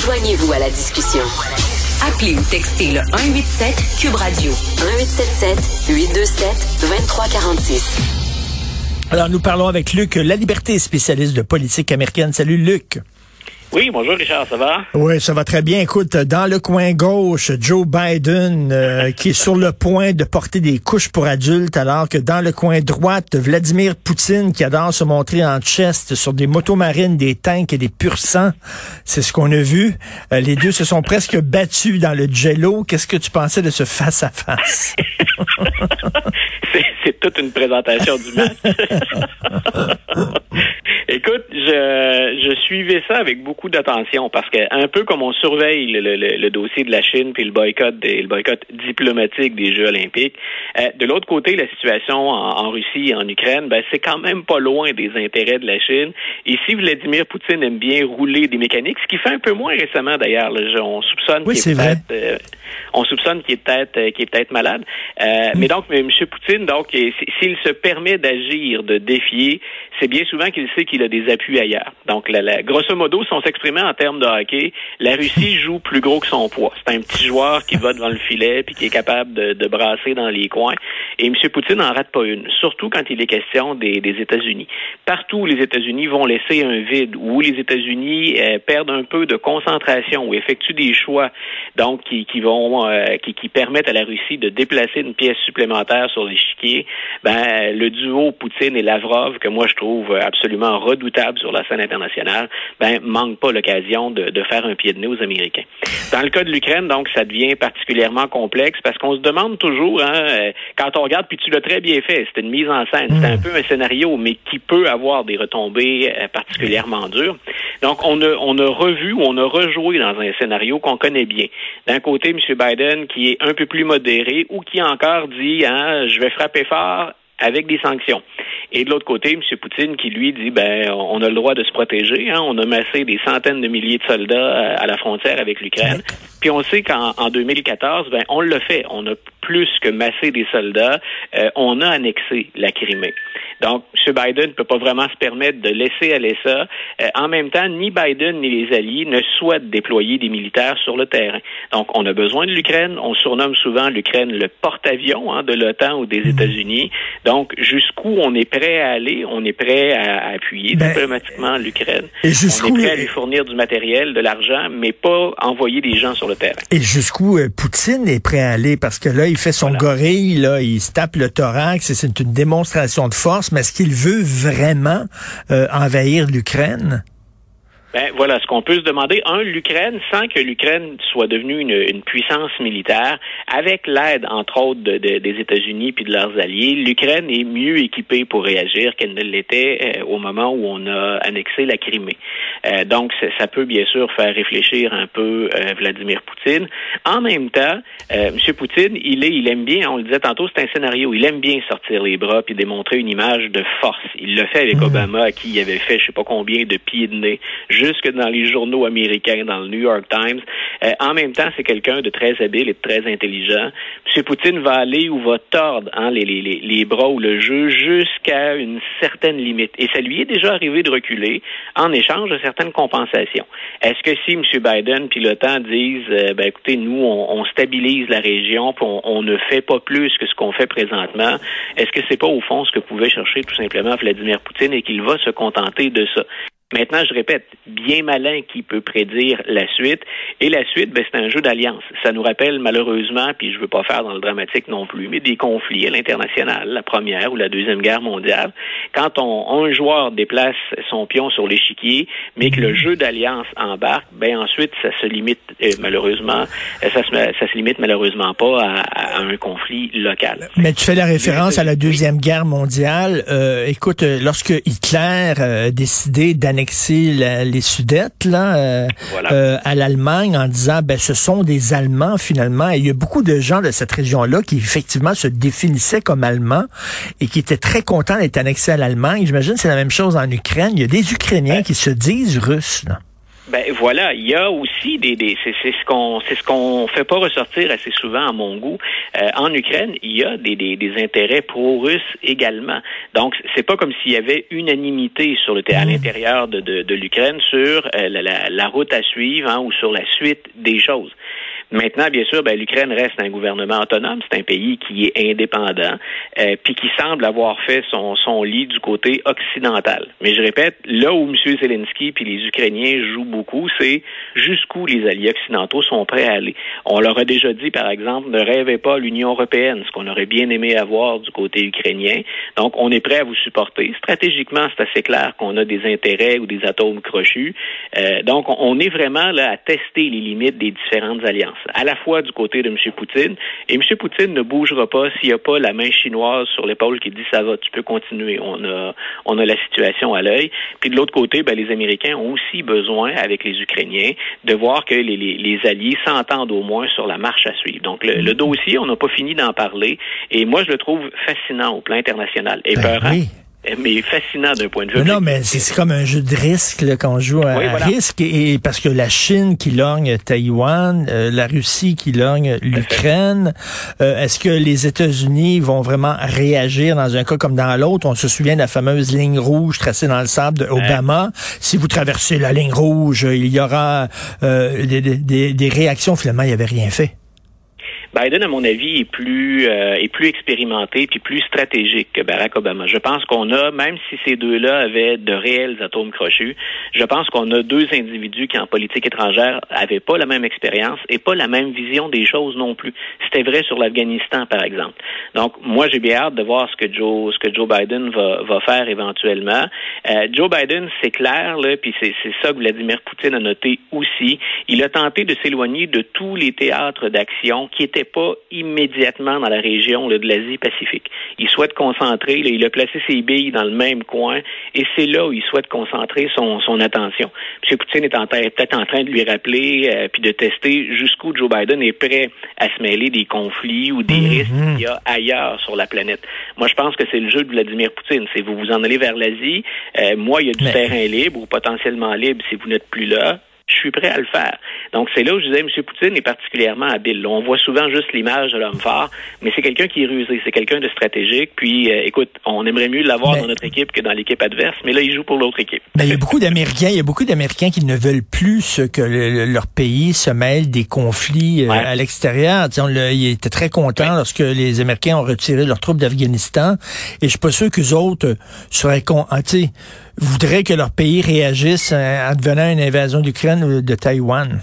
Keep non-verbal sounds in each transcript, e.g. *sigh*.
Joignez-vous à la discussion. Appelez ou textez le 187 Cube Radio 1877 827 2346. Alors, nous parlons avec Luc La Liberté, spécialiste de politique américaine. Salut, Luc. Oui, bonjour Richard, ça va? Oui, ça va très bien. Écoute, dans le coin gauche, Joe Biden euh, *laughs* qui est sur le point de porter des couches pour adultes, alors que dans le coin droite, Vladimir Poutine qui adore se montrer en chest sur des motos marines, des tanks et des pur sang. C'est ce qu'on a vu. Euh, les deux se sont presque battus dans le jello. Qu'est-ce que tu pensais de ce face-à-face? *laughs* *laughs* C'est toute une présentation du match. *laughs* Écoute, je, je suivais ça avec beaucoup d'attention parce que un peu comme on surveille le, le, le dossier de la Chine puis le boycott des, le boycott diplomatique des Jeux Olympiques, euh, de l'autre côté, la situation en, en Russie et en Ukraine, ben c'est quand même pas loin des intérêts de la Chine. Et si Vladimir Poutine aime bien rouler des mécaniques, ce qui fait un peu moins récemment d'ailleurs, on soupçonne oui, qu'il est. Euh, on soupçonne qu'il est peut-être euh, qu'il est peut-être malade. Euh, Mais donc, M. Poutine, donc, s'il se permet d'agir, de défier, c'est bien souvent qu'il sait qu'il a des appuis ailleurs. Donc, la, grosso modo, si on s'exprimait en termes de hockey, la Russie joue plus gros que son poids. C'est un petit joueur qui va devant le filet puis qui est capable de, brasser dans les coins. Et M. Poutine n'en rate pas une, surtout quand il est question des, des États-Unis. Partout où les États-Unis vont laisser un vide, où les États-Unis euh, perdent un peu de concentration ou effectuent des choix, donc qui, qui vont, euh, qui, qui permettent à la Russie de déplacer une pièce supplémentaire sur l'échiquier, ben le duo Poutine et Lavrov que moi je trouve absolument redoutable sur la scène internationale, ben manque pas l'occasion de, de, faire un pied de nez aux Américains. Dans le cas de l'Ukraine, donc ça devient particulièrement complexe parce qu'on se demande toujours, hein, quand on regarde, puis tu l'as très bien fait, c'est une mise en scène, c'est un peu un scénario, mais qui peut avoir des retombées particulièrement dures. Donc on a on a revu ou on a rejoué dans un scénario qu'on connaît bien. D'un côté, M. Biden qui est un peu plus modéré ou qui encore dit hein, je vais frapper fort avec des sanctions. Et de l'autre côté, M. Poutine qui lui dit ben on a le droit de se protéger, hein, on a massé des centaines de milliers de soldats à la frontière avec l'Ukraine. Puis on sait qu'en en 2014, ben on l'a fait, on a plus que massé des soldats, euh, on a annexé la Crimée. Donc, M. Biden ne peut pas vraiment se permettre de laisser aller ça. Euh, en même temps, ni Biden ni les alliés ne souhaitent déployer des militaires sur le terrain. Donc, on a besoin de l'Ukraine. On surnomme souvent l'Ukraine le porte-avions hein, de l'OTAN ou des États-Unis. Donc, jusqu'où on est prêt à aller? On est prêt à, à appuyer ben, diplomatiquement l'Ukraine. On est prêt à lui fournir du matériel, de l'argent, mais pas envoyer des gens sur le terrain. Et jusqu'où euh, Poutine est prêt à aller? Parce que là, il fait son voilà. gorille, là, il se tape le thorax, c'est une démonstration de force, mais est-ce qu'il veut vraiment euh, envahir l'Ukraine? Ben voilà, ce qu'on peut se demander, un, l'Ukraine, sans que l'Ukraine soit devenue une, une, puissance militaire, avec l'aide, entre autres, de, de, des États-Unis puis de leurs alliés, l'Ukraine est mieux équipée pour réagir qu'elle ne l'était euh, au moment où on a annexé la Crimée. Euh, donc, ça peut bien sûr faire réfléchir un peu euh, Vladimir Poutine. En même temps, M. Poutine, il est, il aime bien, on le disait tantôt, c'est un scénario, il aime bien sortir les bras puis démontrer une image de force. Il le fait avec mmh. Obama, à qui il avait fait je sais pas combien de pieds de nez jusque dans les journaux américains, dans le New York Times. Euh, en même temps, c'est quelqu'un de très habile et de très intelligent. M. Poutine va aller ou va tordre hein, les, les, les, bras ou le jeu jusqu'à une certaine limite. Et ça lui est déjà arrivé de reculer en échange de certaines compensations. Est-ce que si M. Biden puis l'OTAN disent, euh, ben, écoutez, nous, on, on, stabilise la région, puis on, on, ne fait pas plus que ce qu'on fait présentement, est-ce que c'est pas au fond ce que pouvait chercher tout simplement Vladimir Poutine et qu'il va se contenter de ça? Maintenant, je répète, bien malin qui peut prédire la suite. Et la suite, ben, c'est un jeu d'alliance. Ça nous rappelle malheureusement, puis je veux pas faire dans le dramatique non plus, mais des conflits à l'international, la première ou la deuxième guerre mondiale. Quand on, un joueur déplace son pion sur l'échiquier, mais que le jeu d'alliance embarque, ben ensuite ça se limite euh, malheureusement, ça se, ça se limite malheureusement pas à, à, un conflit local. Mais tu fais la référence à la deuxième oui. guerre mondiale. Euh, écoute, lorsque Hitler a euh, décidé d'annexer la, les Sudètes là, euh, voilà. euh, à l'Allemagne en disant ben ce sont des Allemands finalement. Et il y a beaucoup de gens de cette région-là qui effectivement se définissaient comme Allemands et qui étaient très contents d'être annexés à l'Allemagne. J'imagine c'est la même chose en Ukraine. Il y a des Ukrainiens ouais. qui se disent Russes. Là. Ben voilà, il y a aussi des, des c'est ce qu'on c'est ce qu'on fait pas ressortir assez souvent à mon goût. Euh, en Ukraine, il y a des, des, des intérêts pro-russes également. Donc c'est pas comme s'il y avait unanimité sur le à mmh. l'intérieur de, de, de l'Ukraine sur euh, la, la, la, route à suivre hein, ou sur la suite des choses. Maintenant, bien sûr, ben, l'Ukraine reste un gouvernement autonome. C'est un pays qui est indépendant, euh, puis qui semble avoir fait son, son lit du côté occidental. Mais je répète, là où M. Zelensky puis les Ukrainiens jouent beaucoup, c'est jusqu'où les alliés occidentaux sont prêts à aller. On leur a déjà dit, par exemple, ne rêvez pas l'Union européenne, ce qu'on aurait bien aimé avoir du côté ukrainien. Donc, on est prêt à vous supporter. Stratégiquement, c'est assez clair qu'on a des intérêts ou des atomes crochus. Euh, donc, on est vraiment là à tester les limites des différentes alliances à la fois du côté de M. Poutine. Et M. Poutine ne bougera pas s'il n'y a pas la main chinoise sur l'épaule qui dit ça va, tu peux continuer. On a, on a la situation à l'œil. Puis de l'autre côté, ben, les Américains ont aussi besoin, avec les Ukrainiens, de voir que les, les, alliés s'entendent au moins sur la marche à suivre. Donc le, le dossier, on n'a pas fini d'en parler. Et moi, je le trouve fascinant au plan international. Et ben, mais fascinant d'un point de vue. non, mais c'est comme un jeu de risque là, quand on joue à, risque et, parce que la Chine qui lorgne Taïwan, euh, la Russie qui lorgne l'Ukraine. Euh, est-ce que les États-Unis vont vraiment réagir dans un cas comme dans l'autre? On se souvient de la fameuse ligne rouge tracée dans le sable d'Obama. Si vous traversez la ligne rouge, il y aura euh, des, des, des réactions. Finalement, il n'y avait rien fait. Biden, à mon avis, est plus euh, est plus expérimenté puis plus stratégique que Barack Obama. Je pense qu'on a, même si ces deux-là avaient de réels atomes crochus, je pense qu'on a deux individus qui, en politique étrangère, avaient pas la même expérience et pas la même vision des choses non plus. C'était vrai sur l'Afghanistan, par exemple. Donc, moi, j'ai bien hâte de voir ce que Joe ce que Joe Biden va, va faire éventuellement. Euh, Joe Biden, c'est clair, là, puis c'est ça que Vladimir Poutine a noté aussi. Il a tenté de s'éloigner de tous les théâtres d'action qui étaient pas immédiatement dans la région de l'Asie-Pacifique. Il souhaite concentrer, il a placé ses billes dans le même coin, et c'est là où il souhaite concentrer son, son attention. M. Poutine est peut-être en train de lui rappeler, euh, puis de tester jusqu'où Joe Biden est prêt à se mêler des conflits ou des mhm. risques qu'il y a ailleurs sur la planète. Moi, je pense que c'est le jeu de Vladimir Poutine. C'est vous vous en allez vers l'Asie. Euh, moi, il y a du terrain libre ou potentiellement libre si vous n'êtes plus là je suis prêt à le faire. Donc, c'est là où je disais, M. Poutine est particulièrement habile. on voit souvent juste l'image de l'homme fort, mais c'est quelqu'un qui est rusé, c'est quelqu'un de stratégique. Puis, euh, écoute, on aimerait mieux l'avoir dans notre équipe que dans l'équipe adverse, mais là, il joue pour l'autre équipe. Ben, il y a beaucoup d'Américains, il y a beaucoup d'Américains qui ne veulent plus que leur pays se mêle des conflits euh, à l'extérieur. Il était très content lorsque les Américains ont retiré leurs troupes d'Afghanistan, et je suis pas sûr qu'eux autres seraient con, ah, voudraient que leur pays réagisse en devenant une invasion d'Ukraine ou de Taïwan.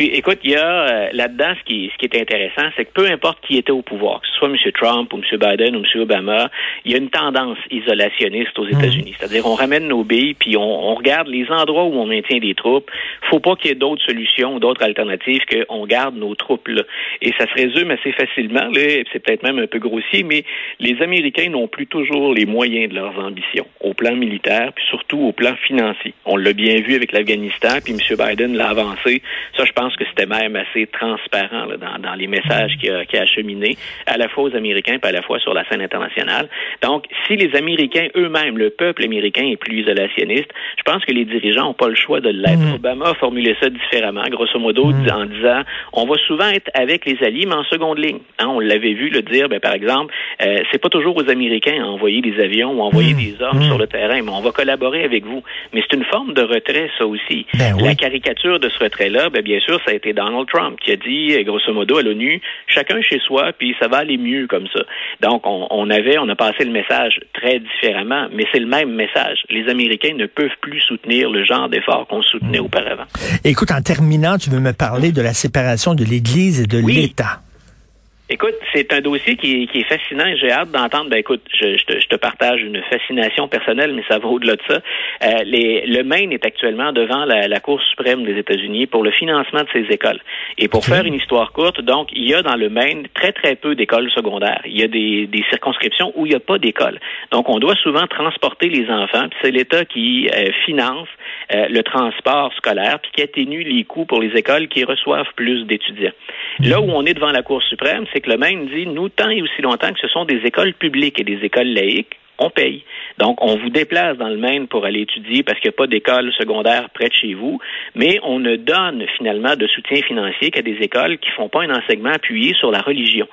Puis, écoute, il y a euh, là-dedans, ce qui, ce qui est intéressant, c'est que peu importe qui était au pouvoir, que ce soit M. Trump ou M. Biden ou M. Obama, il y a une tendance isolationniste aux États-Unis. Hmm. C'est-à-dire, on ramène nos billes, puis on, regarde les endroits où on maintient des troupes. faut pas qu'il y ait d'autres solutions ou d'autres alternatives qu'on garde nos troupes là. Et ça se résume assez facilement, là, c'est peut-être même un peu grossier, mais les Américains n'ont plus toujours les moyens de leurs ambitions, au plan militaire, puis surtout au plan financier. On l'a bien vu avec l'Afghanistan, puis M. Biden l'a avancé. Ça, je pense que c'était même assez transparent dans, les messages qu'il a, qu a acheminés, à la fois aux Américains et à la fois sur la scène internationale. Donc, si les Américains eux-mêmes, le peuple américain est plus isolationniste, je pense que les dirigeants n'ont pas le choix de l'être. Mm. Obama a formulé ça différemment, grosso modo, mm. en disant on va souvent être avec les alliés, mais en seconde ligne. Hein, on l'avait vu le dire, ben, par exemple, euh, c'est pas toujours aux Américains à envoyer des avions ou envoyer mm. des hommes sur le terrain, mais on va collaborer avec vous. Mais c'est une forme de retrait, ça aussi. Ben la caricature de ce retrait-là, ben, bien sûr, ça a été Donald Trump qui a dit, euh, grosso modo, à l'ONU, chacun chez soi, puis ça va aller mieux comme ça. Donc, on, avait, on a passé le message très différemment, mais c'est le même message. Les Américains ne peuvent plus soutenir le genre d'efforts qu'on soutenait mm. auparavant. Écoute, en terminant, tu veux me parler de la séparation de l'Église et de l'État. Écoute, c'est un dossier qui est, qui est fascinant et j'ai hâte d'entendre. Ben écoute, je, je, te, je, te, partage une fascination personnelle, mais ça va au-delà de ça. Euh, les, le Maine est actuellement devant la, la Cour suprême des États-Unis pour le financement de ces écoles. Et pour faire une histoire courte, donc il y a dans le Maine très très peu d'écoles secondaires. Il y a des, des circonscriptions où il n'y a pas d'école. Donc on doit souvent transporter les enfants. Puis c'est l'État qui euh, finance euh, le transport scolaire, puis qui atténue les coûts pour les écoles qui reçoivent plus d'étudiants. Là où on est devant la Cour suprême, c'est le Maine dit, nous, tant et aussi longtemps que ce sont des écoles publiques et des écoles laïques, on paye. Donc, on vous déplace dans le Maine pour aller étudier parce qu'il n'y a pas d'école secondaire près de chez vous, mais on ne donne finalement de soutien financier qu'à des écoles qui font pas un enseignement appuyé sur la religion.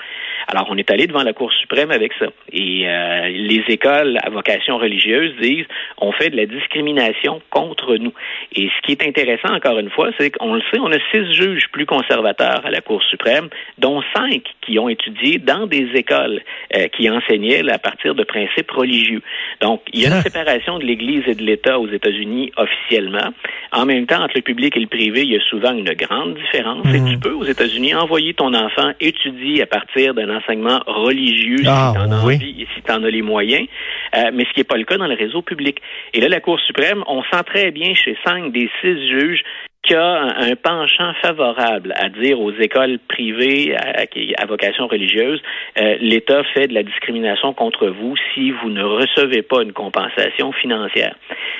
Alors, on est allé devant la Cour suprême avec ça. Et euh, les écoles à vocation religieuse disent on fait de la discrimination contre nous. Et ce qui est intéressant, encore une fois, c'est qu'on le sait, on a six juges plus conservateurs à la Cour suprême, dont cinq qui ont étudié dans des écoles euh, qui enseignaient à partir de principes religieux. Donc, il y a une séparation de l'Église et de l'État aux États-Unis officiellement. En même temps, entre le public et le privé, il y a souvent une grande différence. Et tu peux, aux États-Unis, envoyer ton enfant étudier à partir d'un enseignement religieux ah, si tu en oui. si en as les moyens, euh, mais ce qui n'est pas le cas dans le réseau public. Et là, la Cour suprême, on sent très bien chez cinq des six juges qu'il y a un, penchant favorable à dire aux écoles privées à, à vocation religieuse, euh, l'État fait de la discrimination contre vous si vous ne recevez pas une compensation financière.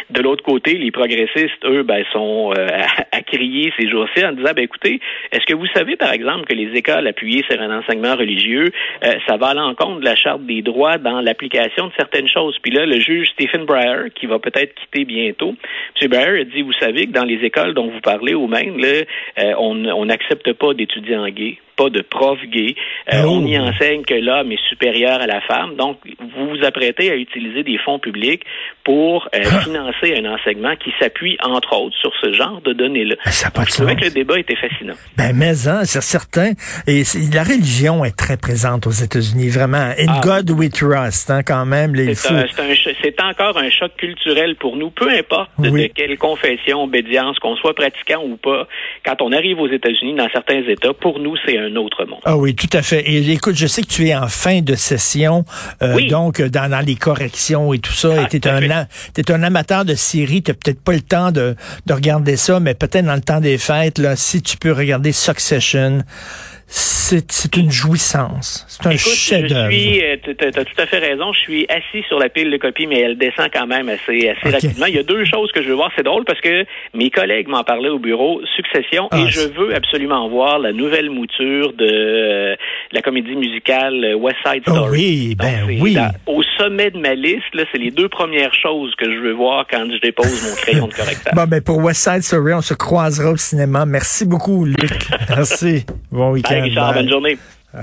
De l'autre côté, les progressistes, eux, ben, sont euh, à, à, crier ces jours-ci en disant, ben, écoutez, est-ce que vous savez, par exemple, que les écoles appuyées sur un enseignement religieux, euh, ça va à l'encontre de la Charte des droits dans l'application de certaines choses? Puis là, le juge Stephen Breyer, qui va peut-être quitter bientôt, M. Breyer a dit, vous savez que dans les écoles dont vous parlez au Maine, là, euh, on n'accepte pas d'étudiants gays pas de prof gay. Euh, oh. On y enseigne que l'homme est supérieur à la femme. Donc, vous vous apprêtez à utiliser des fonds publics pour euh, financer un enseignement qui s'appuie, entre autres, sur ce genre de données-là. Ça Donc, je trouvais que le débat était fascinant. Ben, mais hein, c'est certain. Et la religion est très présente aux États-Unis, vraiment. In ah. God we trust, hein, quand même. C'est encore un choc culturel pour nous, peu importe oui. de quelle confession, obédience, qu'on soit pratiquant ou pas. Quand on arrive aux États-Unis, dans certains États, pour nous, c'est un un autre monde. Ah oui, tout à fait. Et écoute, je sais que tu es en fin de session, euh, oui. donc dans, dans, les corrections et tout ça. Ah, tu es, es, un amateur de séries, tu peut-être pas le temps de, de regarder ça, mais peut-être dans le temps des fêtes, là, si tu peux regarder Succession c'est une jouissance. C'est un chef-d'œuvre. Tu as tout à fait raison. Je suis assis sur la pile de copies, mais elle descend quand même assez, assez okay. rapidement. Il y a deux choses que je veux voir. C'est drôle parce que mes collègues m'en parlaient au bureau, Succession, ah, et je veux absolument voir la nouvelle mouture de euh, la comédie musicale euh, West Side Story. Oh oui, ben Donc, oui. Là, au sommet de ma liste, c'est les deux premières choses que je veux voir quand je dépose mon crayon de correcteur. *laughs* Bon, ben pour West Side Story, on se croisera au cinéma. Merci beaucoup, Luc. *laughs* Merci. Bon week-end. Richard, bonne journée.